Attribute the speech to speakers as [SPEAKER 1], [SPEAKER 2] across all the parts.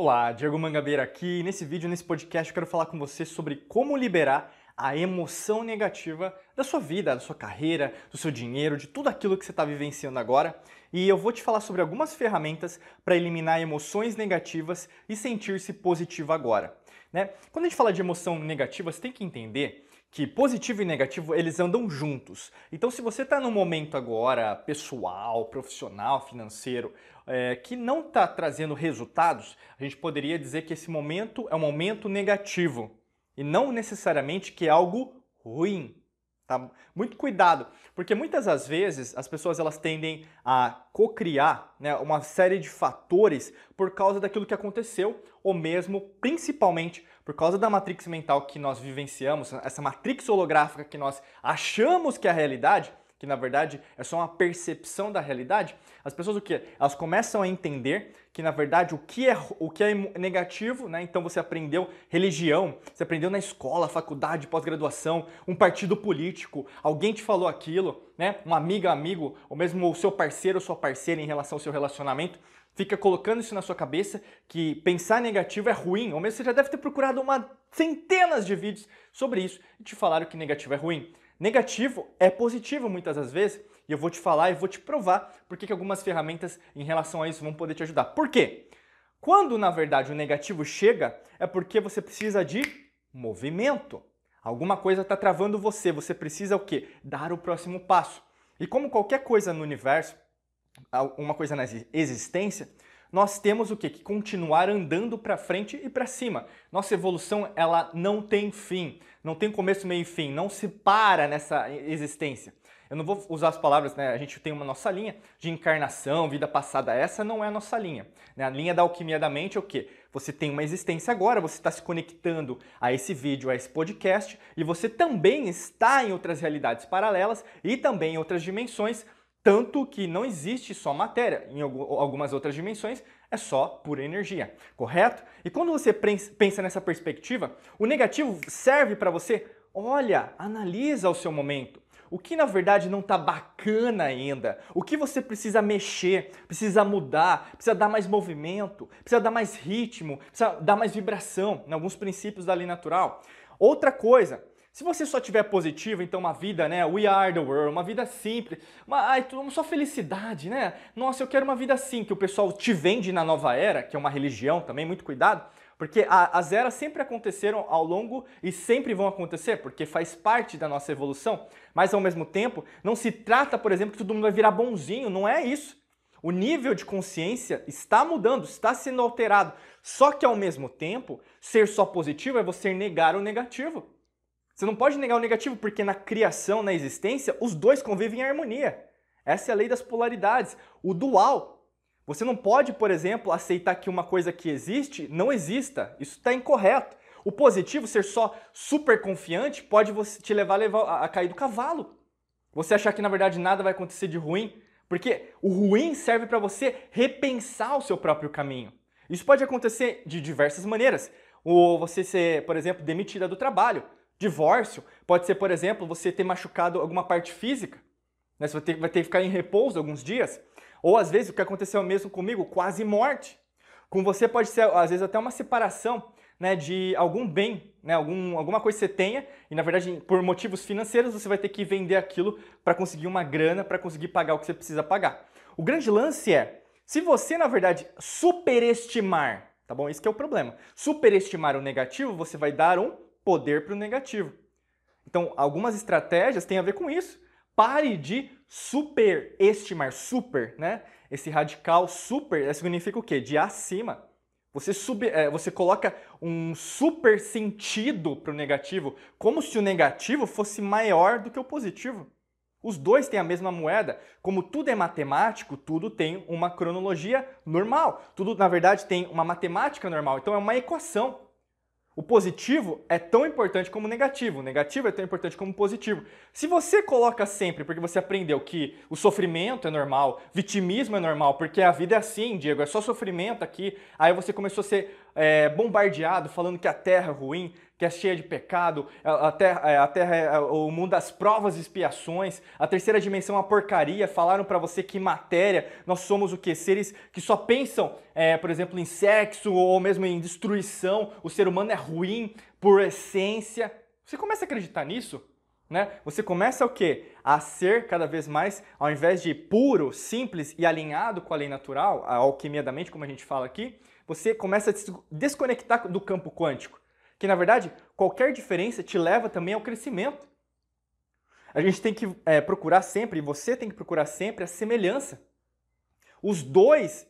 [SPEAKER 1] Olá, Diego Mangabeira aqui. Nesse vídeo, nesse podcast, eu quero falar com você sobre como liberar a emoção negativa da sua vida, da sua carreira, do seu dinheiro, de tudo aquilo que você está vivenciando agora. E eu vou te falar sobre algumas ferramentas para eliminar emoções negativas e sentir-se positivo agora. Né? Quando a gente fala de emoção negativa, você tem que entender que positivo e negativo eles andam juntos. Então, se você está num momento agora pessoal, profissional, financeiro, é, que não está trazendo resultados, a gente poderia dizer que esse momento é um momento negativo e não necessariamente que é algo ruim. Tá? Muito cuidado, porque muitas das vezes as pessoas elas tendem a cocriar né, uma série de fatores por causa daquilo que aconteceu, ou mesmo, principalmente, por causa da matrix mental que nós vivenciamos, essa matrix holográfica que nós achamos que é a realidade, que na verdade é só uma percepção da realidade, as pessoas o que? Elas começam a entender que na verdade o que é o que é negativo, né? Então você aprendeu religião, você aprendeu na escola, faculdade, pós-graduação, um partido político, alguém te falou aquilo, né? Uma amiga, amigo, ou mesmo o seu parceiro ou sua parceira em relação ao seu relacionamento, fica colocando isso na sua cabeça que pensar negativo é ruim, ou mesmo você já deve ter procurado uma centenas de vídeos sobre isso e te falaram que negativo é ruim. Negativo é positivo muitas das vezes, e eu vou te falar e vou te provar porque que algumas ferramentas em relação a isso vão poder te ajudar. Por quê? Quando na verdade o negativo chega, é porque você precisa de movimento. Alguma coisa está travando você, você precisa o quê? Dar o próximo passo. E como qualquer coisa no universo, uma coisa na existência, nós temos o quê? Que continuar andando para frente e para cima. Nossa evolução, ela não tem fim, não tem começo, meio e fim, não se para nessa existência. Eu não vou usar as palavras, né? A gente tem uma nossa linha de encarnação, vida passada. Essa não é a nossa linha. Né? A linha da alquimia da mente é o quê? Você tem uma existência agora, você está se conectando a esse vídeo, a esse podcast, e você também está em outras realidades paralelas e também em outras dimensões tanto que não existe só matéria, em algumas outras dimensões é só pura energia, correto? E quando você pensa nessa perspectiva, o negativo serve para você, olha, analisa o seu momento. O que na verdade não está bacana ainda, o que você precisa mexer, precisa mudar, precisa dar mais movimento, precisa dar mais ritmo, precisa dar mais vibração em alguns princípios da lei natural. Outra coisa, se você só tiver positivo, então uma vida, né, we are the world, uma vida simples, uma, ai, só felicidade, né? Nossa, eu quero uma vida assim, que o pessoal te vende na nova era, que é uma religião também, muito cuidado, porque a, as eras sempre aconteceram ao longo e sempre vão acontecer, porque faz parte da nossa evolução, mas ao mesmo tempo, não se trata, por exemplo, que todo mundo vai virar bonzinho, não é isso. O nível de consciência está mudando, está sendo alterado. Só que ao mesmo tempo, ser só positivo é você negar o negativo. Você não pode negar o negativo porque na criação, na existência, os dois convivem em harmonia. Essa é a lei das polaridades, o dual. Você não pode, por exemplo, aceitar que uma coisa que existe não exista. Isso está incorreto. O positivo, ser só super confiante, pode te levar a, levar a cair do cavalo. Você achar que na verdade nada vai acontecer de ruim, porque o ruim serve para você repensar o seu próprio caminho. Isso pode acontecer de diversas maneiras. Ou você ser, por exemplo, demitida do trabalho. Divórcio pode ser, por exemplo, você ter machucado alguma parte física, né? você vai ter, vai ter que ficar em repouso alguns dias. Ou às vezes o que aconteceu mesmo comigo, quase morte. Com você pode ser, às vezes, até uma separação né, de algum bem, né, algum, alguma coisa que você tenha, e na verdade, por motivos financeiros, você vai ter que vender aquilo para conseguir uma grana, para conseguir pagar o que você precisa pagar. O grande lance é, se você, na verdade, superestimar, tá bom? Isso que é o problema. Superestimar o negativo, você vai dar um poder para o negativo. Então, algumas estratégias têm a ver com isso. Pare de superestimar, super, né? Esse radical super significa o quê? De acima. Você, sub, é, você coloca um super sentido para o negativo, como se o negativo fosse maior do que o positivo. Os dois têm a mesma moeda. Como tudo é matemático, tudo tem uma cronologia normal. Tudo, na verdade, tem uma matemática normal. Então é uma equação. O positivo é tão importante como o negativo, o negativo é tão importante como o positivo. Se você coloca sempre, porque você aprendeu que o sofrimento é normal, vitimismo é normal, porque a vida é assim, Diego, é só sofrimento aqui, aí você começou a ser é, bombardeado falando que a terra é ruim, que é cheia de pecado, a terra, é, a terra é o mundo das provas e expiações, a terceira dimensão é a porcaria, falaram para você que matéria, nós somos o que? Seres que só pensam, é, por exemplo, em sexo ou mesmo em destruição, o ser humano é ruim por essência. Você começa a acreditar nisso? Né? Você começa o quê? A ser cada vez mais, ao invés de puro, simples e alinhado com a lei natural, a alquimia da mente, como a gente fala aqui, você começa a se desconectar do campo quântico que na verdade qualquer diferença te leva também ao crescimento. A gente tem que é, procurar sempre, você tem que procurar sempre a semelhança. Os dois,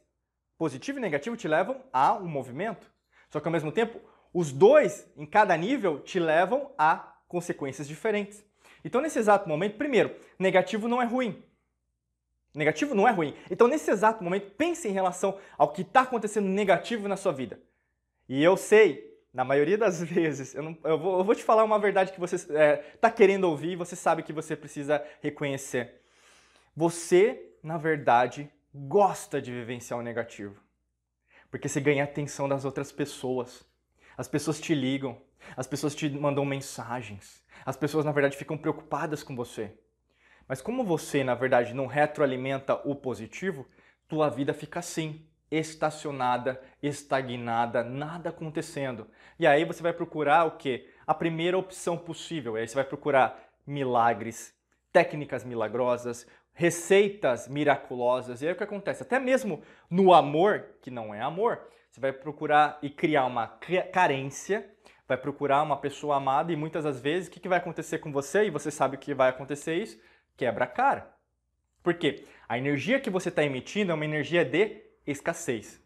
[SPEAKER 1] positivo e negativo, te levam a um movimento. Só que ao mesmo tempo, os dois, em cada nível, te levam a consequências diferentes. Então, nesse exato momento, primeiro, negativo não é ruim. Negativo não é ruim. Então, nesse exato momento, pense em relação ao que está acontecendo negativo na sua vida. E eu sei na maioria das vezes, eu, não, eu, vou, eu vou, te falar uma verdade que você está é, tá querendo ouvir e você sabe que você precisa reconhecer. Você, na verdade, gosta de vivenciar o negativo. Porque você ganha a atenção das outras pessoas. As pessoas te ligam, as pessoas te mandam mensagens, as pessoas, na verdade, ficam preocupadas com você. Mas como você, na verdade, não retroalimenta o positivo, tua vida fica assim, estacionada, estagnada, nada acontecendo. E aí você vai procurar o quê? A primeira opção possível. E aí você vai procurar milagres, técnicas milagrosas, receitas miraculosas. E aí o que acontece? Até mesmo no amor, que não é amor, você vai procurar e criar uma carência, vai procurar uma pessoa amada e muitas das vezes o que, vai acontecer com você? E você sabe que vai acontecer isso? Quebra a cara. Por quê? A energia que você está emitindo é uma energia de escassez.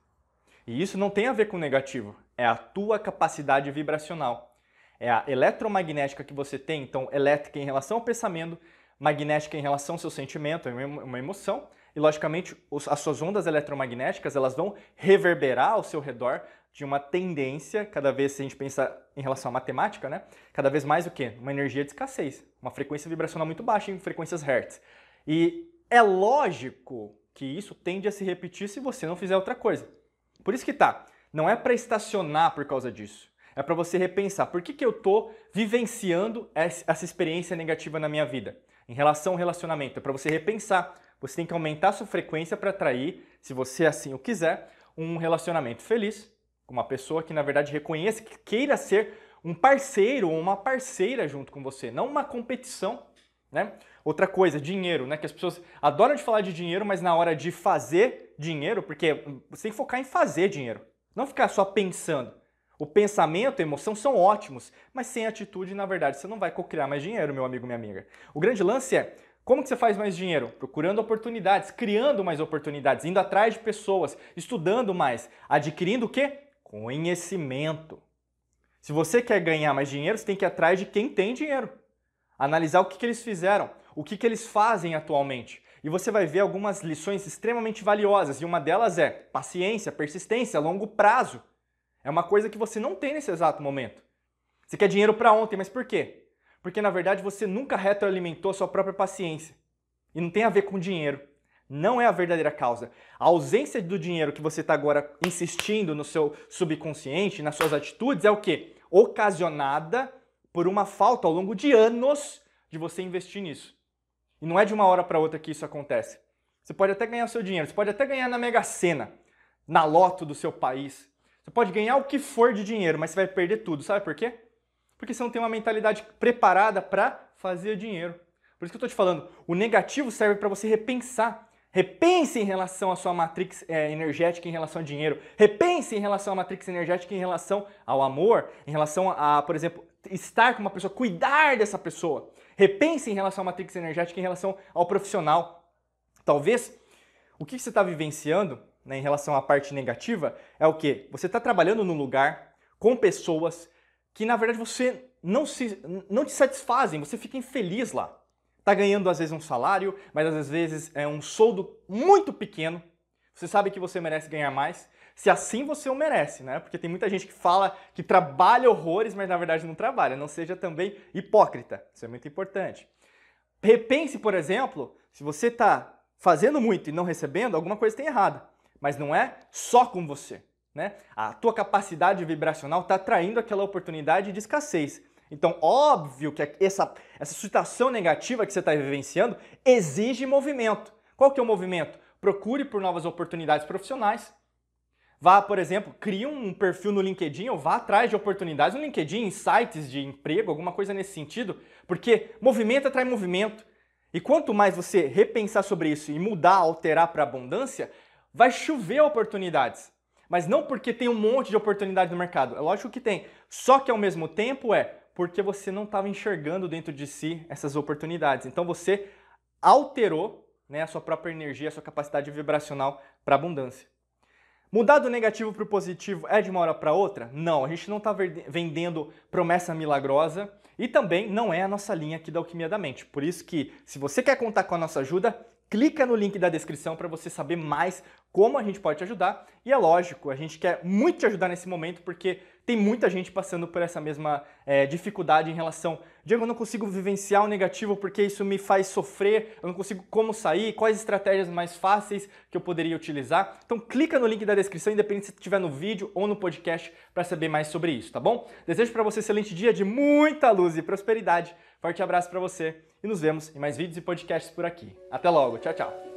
[SPEAKER 1] E isso não tem a ver com negativo, é a tua capacidade vibracional. É a eletromagnética que você tem, então elétrica em relação ao pensamento, magnética em relação ao seu sentimento, é uma emoção, e logicamente as suas ondas eletromagnéticas elas vão reverberar ao seu redor de uma tendência, cada vez se a gente pensa em relação à matemática, né? Cada vez mais o quê? Uma energia de escassez, uma frequência vibracional muito baixa em frequências Hertz. E é lógico que isso tende a se repetir se você não fizer outra coisa. Por isso que tá, não é para estacionar por causa disso. É para você repensar por que, que eu estou vivenciando essa experiência negativa na minha vida. Em relação ao relacionamento, é para você repensar. Você tem que aumentar a sua frequência para atrair, se você assim o quiser, um relacionamento feliz com uma pessoa que na verdade reconheça que queira ser um parceiro ou uma parceira junto com você, não uma competição, né? Outra coisa, dinheiro, né? Que as pessoas adoram de falar de dinheiro, mas na hora de fazer dinheiro, porque você tem que focar em fazer dinheiro, não ficar só pensando. O pensamento e a emoção são ótimos, mas sem atitude, na verdade, você não vai criar mais dinheiro, meu amigo, minha amiga. O grande lance é como que você faz mais dinheiro? Procurando oportunidades, criando mais oportunidades, indo atrás de pessoas, estudando mais, adquirindo o quê? Conhecimento. Se você quer ganhar mais dinheiro, você tem que ir atrás de quem tem dinheiro. Analisar o que, que eles fizeram, o que, que eles fazem atualmente. E você vai ver algumas lições extremamente valiosas, e uma delas é paciência, persistência, longo prazo. É uma coisa que você não tem nesse exato momento. Você quer dinheiro para ontem, mas por quê? Porque na verdade você nunca retroalimentou sua própria paciência. E não tem a ver com dinheiro. Não é a verdadeira causa. A ausência do dinheiro que você está agora insistindo no seu subconsciente, nas suas atitudes, é o quê? Ocasionada por uma falta ao longo de anos de você investir nisso. E não é de uma hora para outra que isso acontece. Você pode até ganhar seu dinheiro, você pode até ganhar na Mega Sena, na loto do seu país. Você pode ganhar o que for de dinheiro, mas você vai perder tudo. Sabe por quê? Porque você não tem uma mentalidade preparada para fazer dinheiro. Por isso que eu estou te falando, o negativo serve para você repensar. Repense em relação à sua matrix é, energética em relação ao dinheiro. Repense em relação à matrix energética em relação ao amor, em relação a, por exemplo, estar com uma pessoa, cuidar dessa pessoa. Repense em relação à matrix energética, em relação ao profissional. Talvez o que você está vivenciando né, em relação à parte negativa é o que? Você está trabalhando num lugar com pessoas que na verdade você não, se, não te satisfazem, você fica infeliz lá. Está ganhando às vezes um salário, mas às vezes é um soldo muito pequeno. Você sabe que você merece ganhar mais, se assim você o merece, né? Porque tem muita gente que fala que trabalha horrores, mas na verdade não trabalha. Não seja também hipócrita. Isso é muito importante. Repense, por exemplo, se você está fazendo muito e não recebendo, alguma coisa tem errado. Mas não é só com você. né? A tua capacidade vibracional está atraindo aquela oportunidade de escassez. Então, óbvio que essa, essa situação negativa que você está vivenciando exige movimento. Qual que é o movimento? Procure por novas oportunidades profissionais. Vá, por exemplo, crie um perfil no LinkedIn ou vá atrás de oportunidades no LinkedIn, sites de emprego, alguma coisa nesse sentido, porque movimento atrai movimento. E quanto mais você repensar sobre isso e mudar, alterar para abundância, vai chover oportunidades mas não porque tem um monte de oportunidade no mercado. É lógico que tem. Só que ao mesmo tempo é porque você não estava enxergando dentro de si essas oportunidades. Então você alterou né, a sua própria energia, a sua capacidade vibracional para abundância. Mudar do negativo para o positivo é de uma hora para outra? Não, a gente não está vendendo promessa milagrosa e também não é a nossa linha aqui da Alquimia da Mente. Por isso que, se você quer contar com a nossa ajuda, clica no link da descrição para você saber mais como a gente pode te ajudar. E é lógico, a gente quer muito te ajudar nesse momento porque tem muita gente passando por essa mesma é, dificuldade em relação. Diego, eu não consigo vivenciar o negativo porque isso me faz sofrer, eu não consigo como sair, quais estratégias mais fáceis que eu poderia utilizar. Então clica no link da descrição, independente se estiver no vídeo ou no podcast, para saber mais sobre isso, tá bom? Desejo para você um excelente dia de muita luz e prosperidade. Forte abraço para você e nos vemos em mais vídeos e podcasts por aqui. Até logo, tchau, tchau!